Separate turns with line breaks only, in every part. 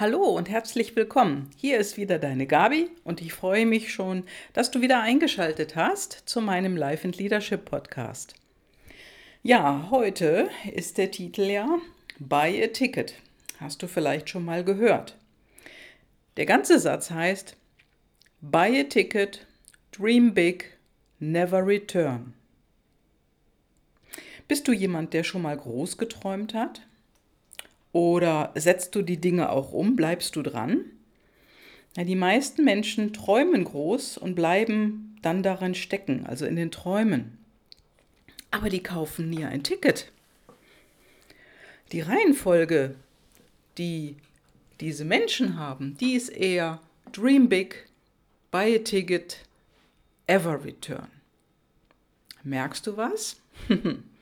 Hallo und herzlich willkommen. Hier ist wieder deine Gabi und ich freue mich schon, dass du wieder eingeschaltet hast zu meinem Life and Leadership Podcast. Ja, heute ist der Titel ja Buy a Ticket. Hast du vielleicht schon mal gehört? Der ganze Satz heißt Buy a Ticket, Dream Big, Never Return. Bist du jemand, der schon mal groß geträumt hat? Oder setzt du die Dinge auch um? Bleibst du dran? Ja, die meisten Menschen träumen groß und bleiben dann darin stecken, also in den Träumen. Aber die kaufen nie ein Ticket. Die Reihenfolge, die diese Menschen haben, die ist eher Dream Big, Buy a Ticket, Ever Return. Merkst du was?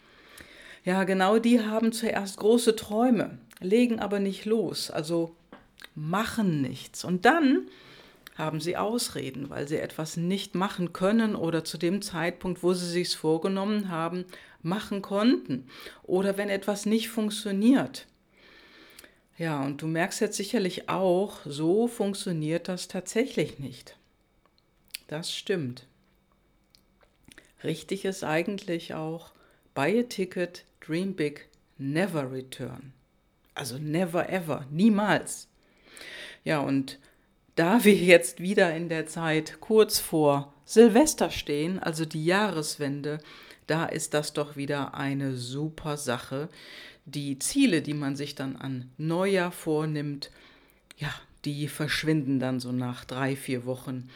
ja, genau die haben zuerst große Träume legen aber nicht los, also machen nichts. Und dann haben sie Ausreden, weil sie etwas nicht machen können oder zu dem Zeitpunkt, wo sie sich vorgenommen haben, machen konnten. Oder wenn etwas nicht funktioniert. Ja, und du merkst jetzt sicherlich auch, so funktioniert das tatsächlich nicht. Das stimmt. Richtig ist eigentlich auch, buy a ticket, dream big, never return. Also never ever, niemals. Ja, und da wir jetzt wieder in der Zeit kurz vor Silvester stehen, also die Jahreswende, da ist das doch wieder eine super Sache. Die Ziele, die man sich dann an Neujahr vornimmt, ja, die verschwinden dann so nach drei, vier Wochen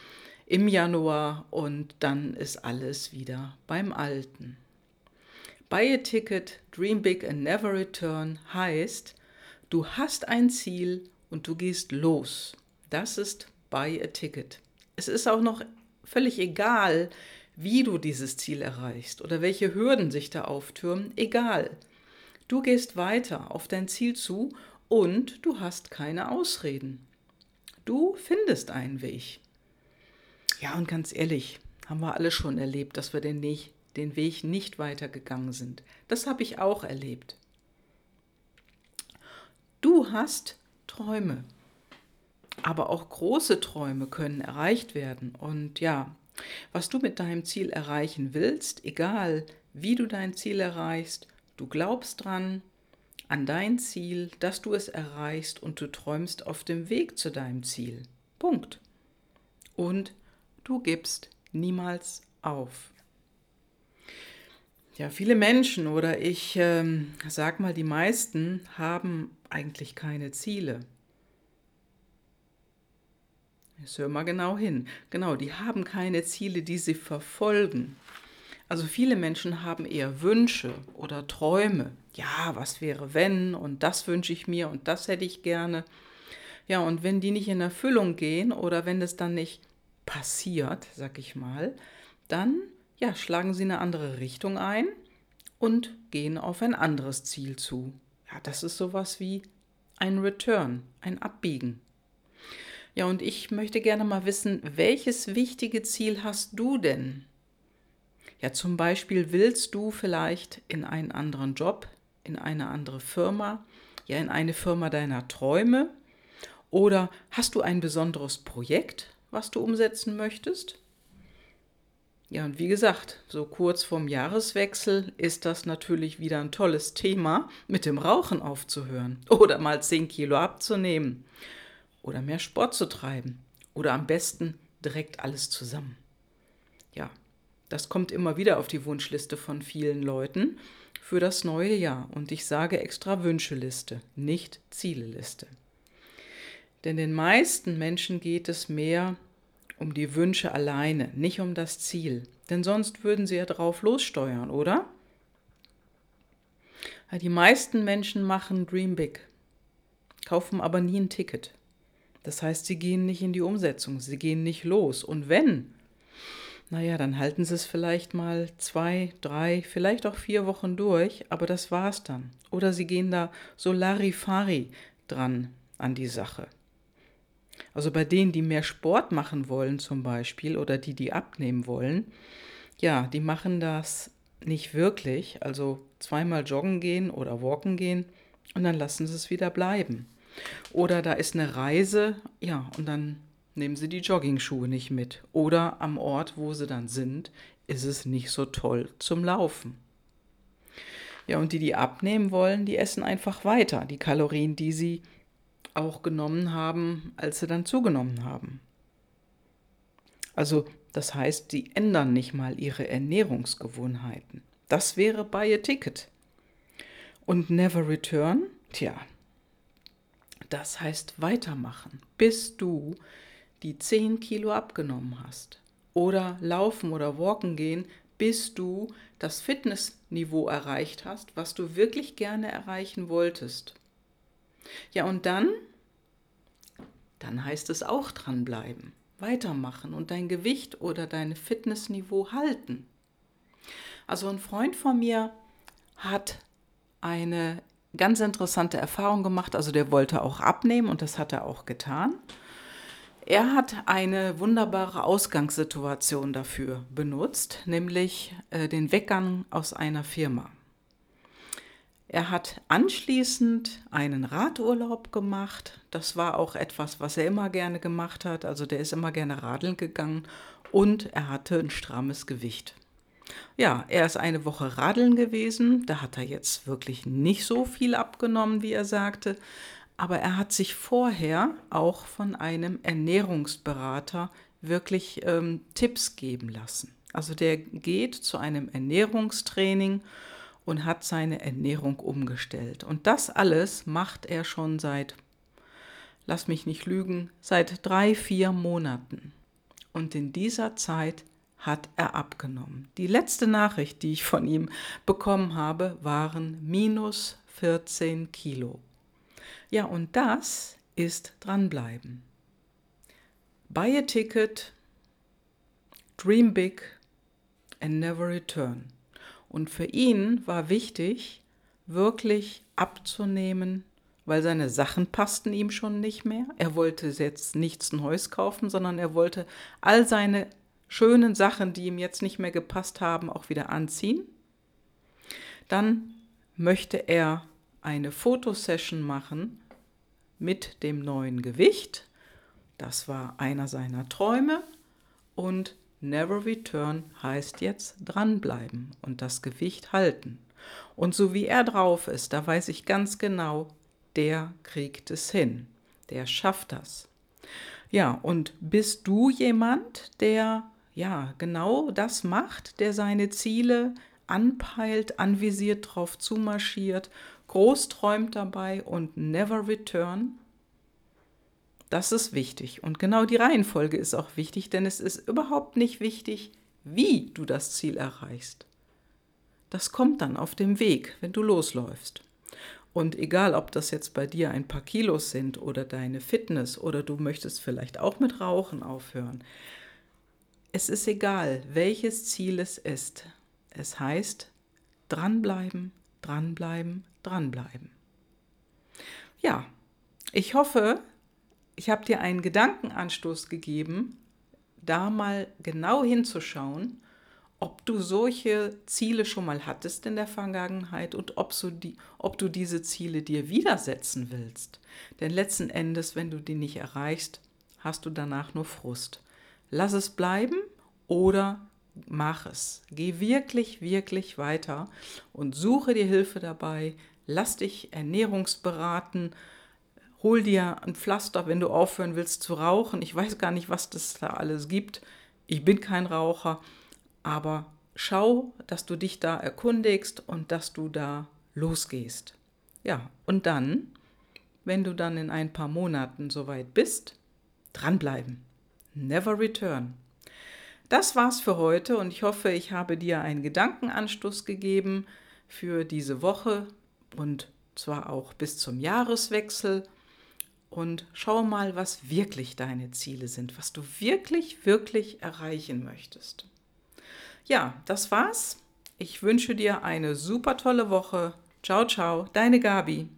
im Januar und dann ist alles wieder beim Alten. Buy a ticket, dream big and never return heißt, Du hast ein Ziel und du gehst los. Das ist Buy a Ticket. Es ist auch noch völlig egal, wie du dieses Ziel erreichst oder welche Hürden sich da auftürmen. Egal. Du gehst weiter auf dein Ziel zu und du hast keine Ausreden. Du findest einen Weg. Ja, und ganz ehrlich, haben wir alle schon erlebt, dass wir den, den Weg nicht weitergegangen sind. Das habe ich auch erlebt. Du hast Träume. Aber auch große Träume können erreicht werden. Und ja, was du mit deinem Ziel erreichen willst, egal wie du dein Ziel erreichst, du glaubst dran, an dein Ziel, dass du es erreichst und du träumst auf dem Weg zu deinem Ziel. Punkt. Und du gibst niemals auf. Ja, viele Menschen oder ich ähm, sag mal, die meisten haben eigentlich keine Ziele. Jetzt hör mal genau hin. Genau, die haben keine Ziele, die sie verfolgen. Also viele Menschen haben eher Wünsche oder Träume. Ja, was wäre wenn und das wünsche ich mir und das hätte ich gerne. Ja, und wenn die nicht in Erfüllung gehen oder wenn es dann nicht passiert, sag ich mal, dann ja, schlagen sie eine andere Richtung ein und gehen auf ein anderes Ziel zu. Ja, das ist sowas wie ein Return, ein Abbiegen. Ja, und ich möchte gerne mal wissen, welches wichtige Ziel hast du denn? Ja, zum Beispiel willst du vielleicht in einen anderen Job, in eine andere Firma, ja, in eine Firma deiner Träume? Oder hast du ein besonderes Projekt, was du umsetzen möchtest? Ja, und wie gesagt, so kurz vorm Jahreswechsel ist das natürlich wieder ein tolles Thema, mit dem Rauchen aufzuhören oder mal 10 Kilo abzunehmen oder mehr Sport zu treiben oder am besten direkt alles zusammen. Ja, das kommt immer wieder auf die Wunschliste von vielen Leuten für das neue Jahr und ich sage extra Wünscheliste, nicht Zieleliste. Denn den meisten Menschen geht es mehr um die Wünsche alleine, nicht um das Ziel. Denn sonst würden sie ja drauf lossteuern, oder? Die meisten Menschen machen Dream Big, kaufen aber nie ein Ticket. Das heißt, sie gehen nicht in die Umsetzung, sie gehen nicht los. Und wenn, naja, dann halten sie es vielleicht mal zwei, drei, vielleicht auch vier Wochen durch, aber das war's dann. Oder sie gehen da so Larifari dran an die Sache. Also bei denen, die mehr Sport machen wollen zum Beispiel oder die, die abnehmen wollen, ja, die machen das nicht wirklich. Also zweimal joggen gehen oder walken gehen und dann lassen sie es wieder bleiben. Oder da ist eine Reise, ja, und dann nehmen sie die Joggingschuhe nicht mit. Oder am Ort, wo sie dann sind, ist es nicht so toll zum Laufen. Ja, und die, die abnehmen wollen, die essen einfach weiter die Kalorien, die sie auch genommen haben, als sie dann zugenommen haben. Also das heißt, sie ändern nicht mal ihre Ernährungsgewohnheiten. Das wäre Buy a Ticket. Und Never Return, tja, das heißt weitermachen, bis du die 10 Kilo abgenommen hast. Oder laufen oder walken gehen, bis du das Fitnessniveau erreicht hast, was du wirklich gerne erreichen wolltest. Ja, und dann, dann heißt es auch dranbleiben, weitermachen und dein Gewicht oder dein Fitnessniveau halten. Also ein Freund von mir hat eine ganz interessante Erfahrung gemacht. Also der wollte auch abnehmen und das hat er auch getan. Er hat eine wunderbare Ausgangssituation dafür benutzt, nämlich äh, den Weggang aus einer Firma. Er hat anschließend einen Radurlaub gemacht. Das war auch etwas, was er immer gerne gemacht hat. Also der ist immer gerne radeln gegangen und er hatte ein strammes Gewicht. Ja, er ist eine Woche radeln gewesen. Da hat er jetzt wirklich nicht so viel abgenommen, wie er sagte. Aber er hat sich vorher auch von einem Ernährungsberater wirklich ähm, Tipps geben lassen. Also der geht zu einem Ernährungstraining und hat seine Ernährung umgestellt. Und das alles macht er schon seit, lass mich nicht lügen, seit drei, vier Monaten. Und in dieser Zeit hat er abgenommen. Die letzte Nachricht, die ich von ihm bekommen habe, waren minus 14 Kilo. Ja, und das ist dranbleiben. Buy a ticket, dream big and never return. Und für ihn war wichtig, wirklich abzunehmen, weil seine Sachen passten ihm schon nicht mehr. Er wollte jetzt nichts Neues kaufen, sondern er wollte all seine schönen Sachen, die ihm jetzt nicht mehr gepasst haben, auch wieder anziehen. Dann möchte er eine Fotosession machen mit dem neuen Gewicht. Das war einer seiner Träume. Und Never Return heißt jetzt dranbleiben und das Gewicht halten. Und so wie er drauf ist, da weiß ich ganz genau, der kriegt es hin. Der schafft das. Ja, und bist du jemand, der ja, genau das macht, der seine Ziele anpeilt, anvisiert, drauf zumarschiert, groß träumt dabei und never return. Das ist wichtig. Und genau die Reihenfolge ist auch wichtig, denn es ist überhaupt nicht wichtig, wie du das Ziel erreichst. Das kommt dann auf dem Weg, wenn du losläufst. Und egal, ob das jetzt bei dir ein paar Kilos sind oder deine Fitness oder du möchtest vielleicht auch mit Rauchen aufhören, es ist egal, welches Ziel es ist. Es heißt dranbleiben, dranbleiben, dranbleiben. Ja, ich hoffe, ich habe dir einen Gedankenanstoß gegeben, da mal genau hinzuschauen, ob du solche Ziele schon mal hattest in der Vergangenheit und ob, so die, ob du diese Ziele dir widersetzen willst. Denn letzten Endes, wenn du die nicht erreichst, hast du danach nur Frust lass es bleiben oder mach es. Geh wirklich, wirklich weiter und suche dir Hilfe dabei. Lass dich ernährungsberaten. Hol dir ein Pflaster, wenn du aufhören willst zu rauchen. Ich weiß gar nicht, was das da alles gibt. Ich bin kein Raucher, aber schau, dass du dich da erkundigst und dass du da losgehst. Ja, und dann, wenn du dann in ein paar Monaten soweit bist, dranbleiben. Never Return. Das war's für heute und ich hoffe, ich habe dir einen Gedankenanstoß gegeben für diese Woche und zwar auch bis zum Jahreswechsel. Und schau mal, was wirklich deine Ziele sind, was du wirklich, wirklich erreichen möchtest. Ja, das war's. Ich wünsche dir eine super tolle Woche. Ciao, ciao, deine Gabi.